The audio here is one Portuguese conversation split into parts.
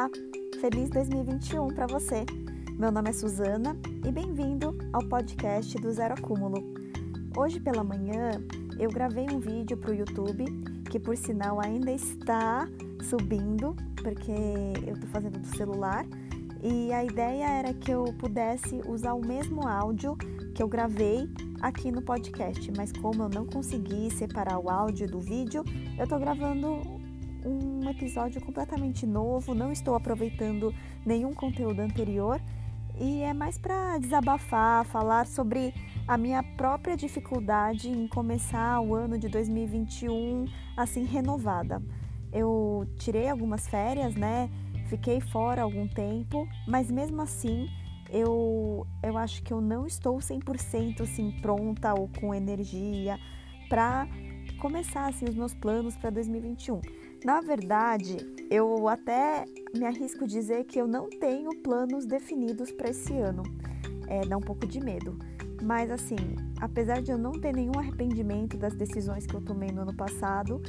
Olá, feliz 2021 para você. Meu nome é Suzana e bem-vindo ao podcast do Zero Acúmulo. Hoje pela manhã eu gravei um vídeo para o YouTube que, por sinal, ainda está subindo porque eu estou fazendo do celular e a ideia era que eu pudesse usar o mesmo áudio que eu gravei aqui no podcast, mas como eu não consegui separar o áudio do vídeo, eu estou gravando um episódio completamente novo, não estou aproveitando nenhum conteúdo anterior e é mais para desabafar, falar sobre a minha própria dificuldade em começar o ano de 2021 assim renovada. Eu tirei algumas férias, né? Fiquei fora algum tempo, mas mesmo assim eu, eu acho que eu não estou 100% assim pronta ou com energia para começar assim os meus planos para 2021. Na verdade, eu até me arrisco dizer que eu não tenho planos definidos para esse ano. É, dá um pouco de medo. Mas assim, apesar de eu não ter nenhum arrependimento das decisões que eu tomei no ano passado,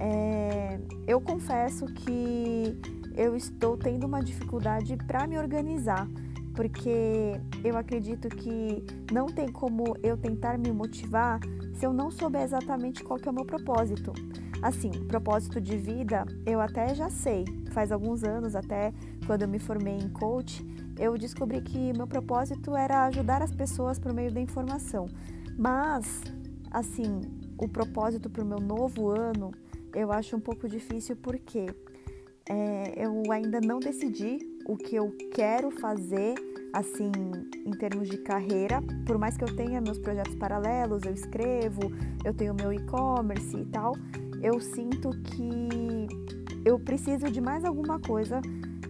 é, eu confesso que eu estou tendo uma dificuldade para me organizar, porque eu acredito que não tem como eu tentar me motivar se eu não souber exatamente qual é o meu propósito. Assim, propósito de vida, eu até já sei. Faz alguns anos, até quando eu me formei em coach, eu descobri que meu propósito era ajudar as pessoas por meio da informação. Mas, assim, o propósito para o meu novo ano, eu acho um pouco difícil porque é, eu ainda não decidi o que eu quero fazer, assim, em termos de carreira. Por mais que eu tenha meus projetos paralelos, eu escrevo, eu tenho meu e-commerce e tal eu sinto que eu preciso de mais alguma coisa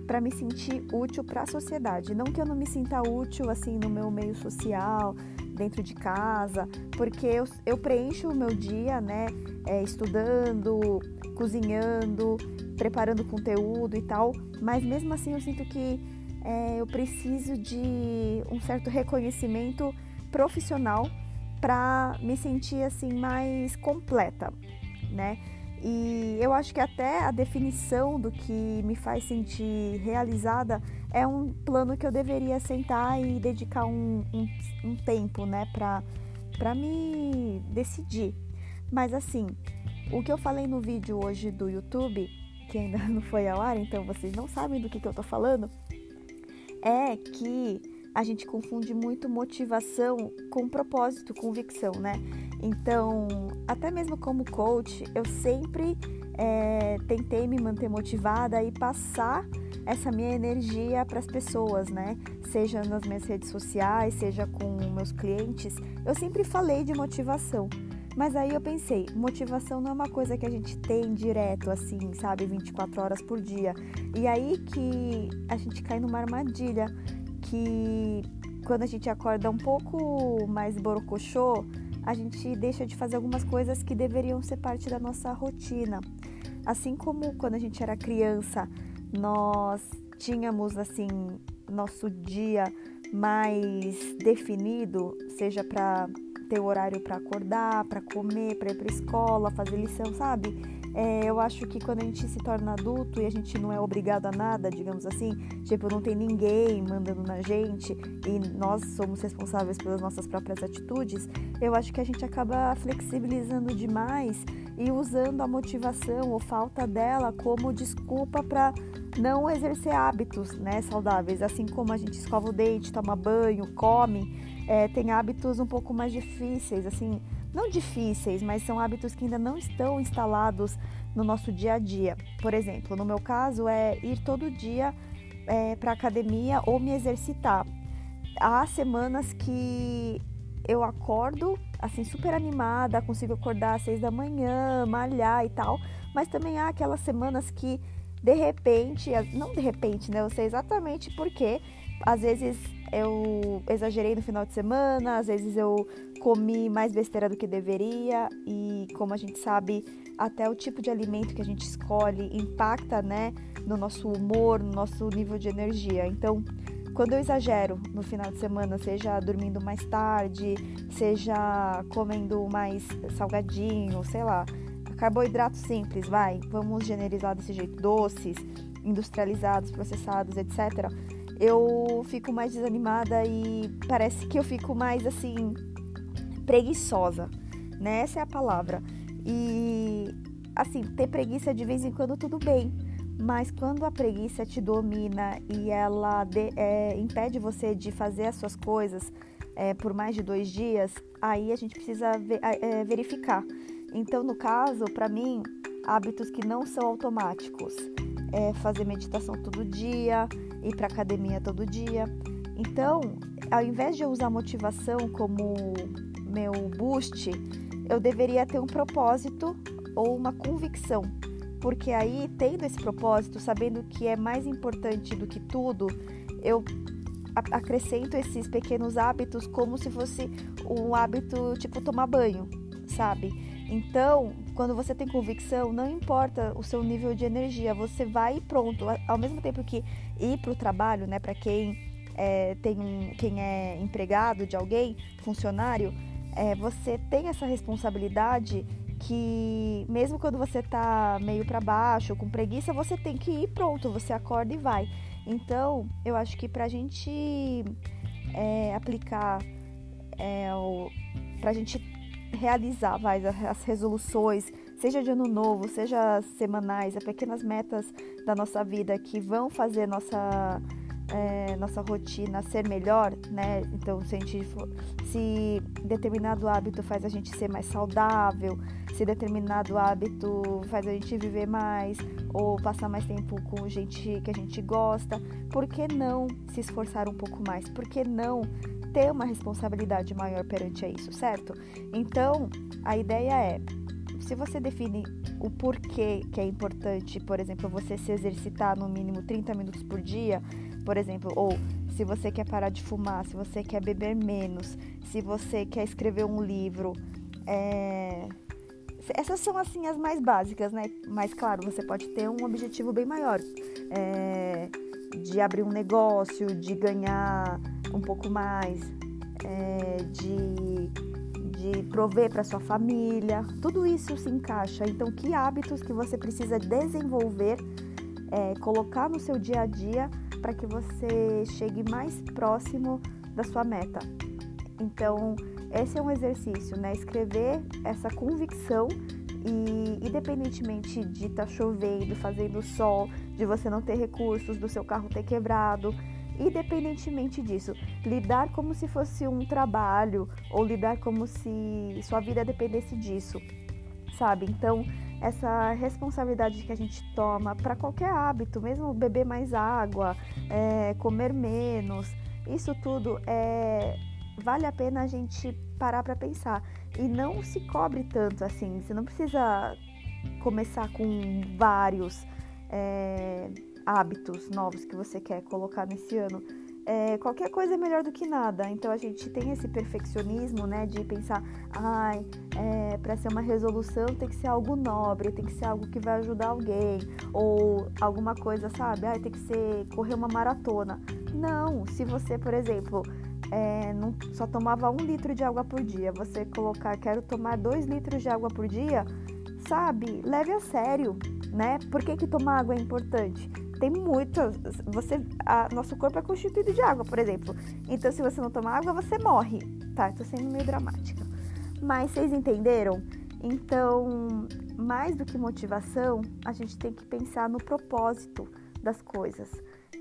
para me sentir útil para a sociedade. Não que eu não me sinta útil assim no meu meio social, dentro de casa, porque eu, eu preencho o meu dia, né, é, estudando, cozinhando, preparando conteúdo e tal, mas mesmo assim eu sinto que é, eu preciso de um certo reconhecimento profissional para me sentir assim mais completa né? E eu acho que até a definição do que me faz sentir realizada é um plano que eu deveria sentar e dedicar um, um, um tempo, né, para pra me decidir. Mas assim, o que eu falei no vídeo hoje do YouTube, que ainda não foi ao ar, então vocês não sabem do que, que eu tô falando, é que a gente confunde muito motivação com propósito, convicção, né? Então, até mesmo como coach, eu sempre é, tentei me manter motivada e passar essa minha energia para as pessoas, né? Seja nas minhas redes sociais, seja com meus clientes, eu sempre falei de motivação. Mas aí eu pensei, motivação não é uma coisa que a gente tem direto, assim, sabe, 24 horas por dia. E aí que a gente cai numa armadilha que quando a gente acorda um pouco mais borocochô, a gente deixa de fazer algumas coisas que deveriam ser parte da nossa rotina. Assim como quando a gente era criança, nós tínhamos assim nosso dia mais definido, seja para ter o horário para acordar, para comer, para ir para escola, fazer lição, sabe? É, eu acho que quando a gente se torna adulto e a gente não é obrigado a nada, digamos assim, tipo, não tem ninguém mandando na gente e nós somos responsáveis pelas nossas próprias atitudes, eu acho que a gente acaba flexibilizando demais e usando a motivação ou falta dela como desculpa para não exercer hábitos né, saudáveis, assim como a gente escova o dente, toma banho, come, é, tem hábitos um pouco mais difíceis, assim, não difíceis, mas são hábitos que ainda não estão instalados no nosso dia a dia. Por exemplo, no meu caso é ir todo dia é, para academia ou me exercitar. Há semanas que eu acordo assim super animada, consigo acordar às seis da manhã, malhar e tal, mas também há aquelas semanas que de repente, não de repente, né? Eu sei exatamente porque às vezes eu exagerei no final de semana, às vezes eu comi mais besteira do que deveria e como a gente sabe, até o tipo de alimento que a gente escolhe impacta, né, no nosso humor, no nosso nível de energia. Então, quando eu exagero no final de semana, seja dormindo mais tarde, seja comendo mais salgadinho, sei lá, carboidrato simples, vai, vamos generalizar desse jeito, doces, industrializados, processados, etc., eu fico mais desanimada e parece que eu fico mais assim preguiçosa, né? Essa é a palavra. E assim, ter preguiça de vez em quando tudo bem, mas quando a preguiça te domina e ela de, é, impede você de fazer as suas coisas é, por mais de dois dias, aí a gente precisa ver, é, verificar. Então, no caso, para mim, hábitos que não são automáticos é fazer meditação todo dia, ir para academia todo dia. Então, ao invés de eu usar motivação como meu boost, eu deveria ter um propósito ou uma convicção. Porque aí, tendo esse propósito, sabendo que é mais importante do que tudo, eu acrescento esses pequenos hábitos como se fosse um hábito tipo tomar banho, sabe? Então, quando você tem convicção, não importa o seu nível de energia, você vai e pronto. Ao mesmo tempo que ir para o trabalho, né, para quem é, tem um, quem é empregado de alguém, funcionário, é, você tem essa responsabilidade que mesmo quando você tá meio para baixo, com preguiça, você tem que ir pronto, você acorda e vai. Então, eu acho que para a gente é, aplicar, é, para a gente realizar vai, as resoluções, seja de ano novo, seja semanais, as pequenas metas da nossa vida que vão fazer nossa é, nossa rotina ser melhor, né? Então, se, gente se determinado hábito faz a gente ser mais saudável, se determinado hábito faz a gente viver mais ou passar mais tempo com gente que a gente gosta, por que não se esforçar um pouco mais? Por que não ter uma responsabilidade maior perante isso, certo? Então, a ideia é, se você define o porquê que é importante, por exemplo, você se exercitar no mínimo 30 minutos por dia, por exemplo, ou se você quer parar de fumar, se você quer beber menos, se você quer escrever um livro, é... essas são assim as mais básicas, né? Mas claro, você pode ter um objetivo bem maior, é... de abrir um negócio, de ganhar um pouco mais, é, de, de prover para sua família, tudo isso se encaixa. Então, que hábitos que você precisa desenvolver, é, colocar no seu dia a dia para que você chegue mais próximo da sua meta. Então, esse é um exercício, né? Escrever essa convicção e independentemente de estar tá chovendo, fazendo sol, de você não ter recursos, do seu carro ter quebrado, independentemente disso, lidar como se fosse um trabalho ou lidar como se sua vida dependesse disso, sabe? Então, essa responsabilidade que a gente toma para qualquer hábito, mesmo beber mais água, é, comer menos, isso tudo é vale a pena a gente parar para pensar e não se cobre tanto assim. Você não precisa começar com vários é, hábitos novos que você quer colocar nesse ano. É, qualquer coisa é melhor do que nada. Então a gente tem esse perfeccionismo, né, de pensar, ai, é, para ser uma resolução tem que ser algo nobre, tem que ser algo que vai ajudar alguém, ou alguma coisa, sabe? Ai, tem que ser correr uma maratona. Não, se você, por exemplo, é, não, só tomava um litro de água por dia, você colocar, quero tomar dois litros de água por dia, sabe? Leve a sério, né? Por que, que tomar água é importante? Tem muitas. Você, a, nosso corpo é constituído de água, por exemplo. Então, se você não tomar água, você morre. Tá, tô sendo meio dramática. Mas vocês entenderam? Então, mais do que motivação, a gente tem que pensar no propósito das coisas.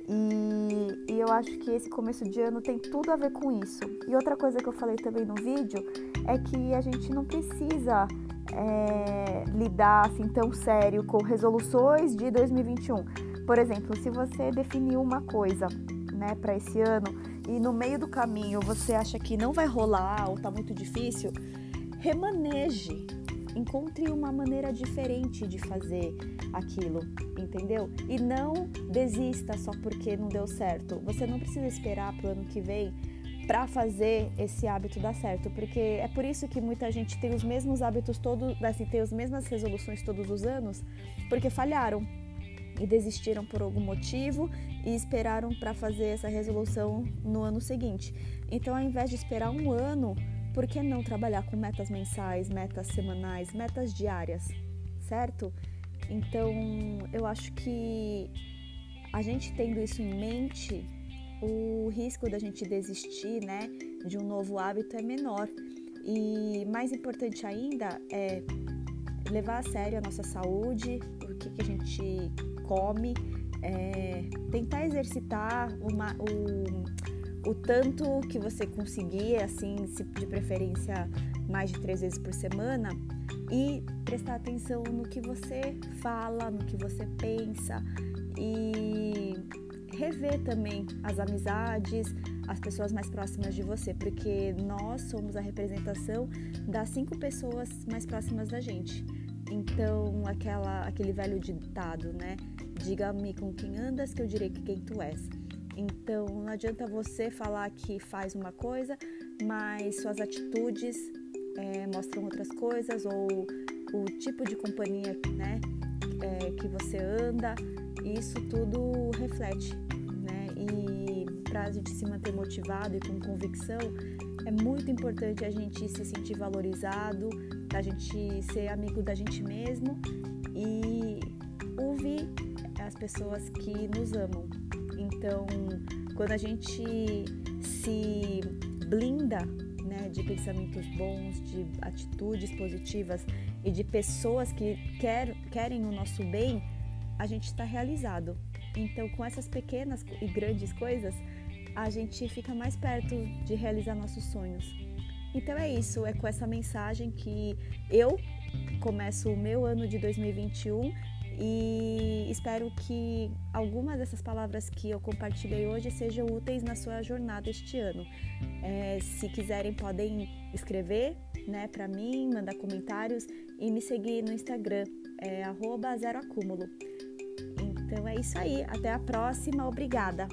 E, e, eu acho que esse começo de ano tem tudo a ver com isso. E outra coisa que eu falei também no vídeo é que a gente não precisa é, lidar assim tão sério com resoluções de 2021 por exemplo, se você definiu uma coisa, né, para esse ano e no meio do caminho você acha que não vai rolar ou tá muito difícil, remaneje. Encontre uma maneira diferente de fazer aquilo, entendeu? E não desista só porque não deu certo. Você não precisa esperar pro ano que vem para fazer esse hábito dar certo, porque é por isso que muita gente tem os mesmos hábitos todos, assim, tem as mesmas resoluções todos os anos, porque falharam e desistiram por algum motivo e esperaram para fazer essa resolução no ano seguinte. Então, ao invés de esperar um ano, por que não trabalhar com metas mensais, metas semanais, metas diárias, certo? Então, eu acho que a gente tendo isso em mente, o risco da gente desistir, né, de um novo hábito é menor. E mais importante ainda é levar a sério a nossa saúde, o que, que a gente come, é, tentar exercitar uma, o, o tanto que você conseguir, assim, de preferência mais de três vezes por semana, e prestar atenção no que você fala, no que você pensa e rever também as amizades, as pessoas mais próximas de você, porque nós somos a representação das cinco pessoas mais próximas da gente. Então, aquela, aquele velho ditado, né? Diga-me com quem andas, que eu direi que quem tu és. Então, não adianta você falar que faz uma coisa, mas suas atitudes é, mostram outras coisas, ou o tipo de companhia né, é, que você anda, isso tudo reflete. Né? E para a gente se manter motivado e com convicção, é muito importante a gente se sentir valorizado, a gente ser amigo da gente mesmo e ouvir as pessoas que nos amam. Então, quando a gente se blinda né, de pensamentos bons, de atitudes positivas e de pessoas que quer, querem o nosso bem, a gente está realizado. Então, com essas pequenas e grandes coisas, a gente fica mais perto de realizar nossos sonhos. Então é isso, é com essa mensagem que eu começo o meu ano de 2021 e espero que algumas dessas palavras que eu compartilhei hoje sejam úteis na sua jornada este ano. É, se quiserem, podem escrever né, para mim, mandar comentários e me seguir no Instagram, é zero acúmulo. Então é isso aí, até a próxima, obrigada!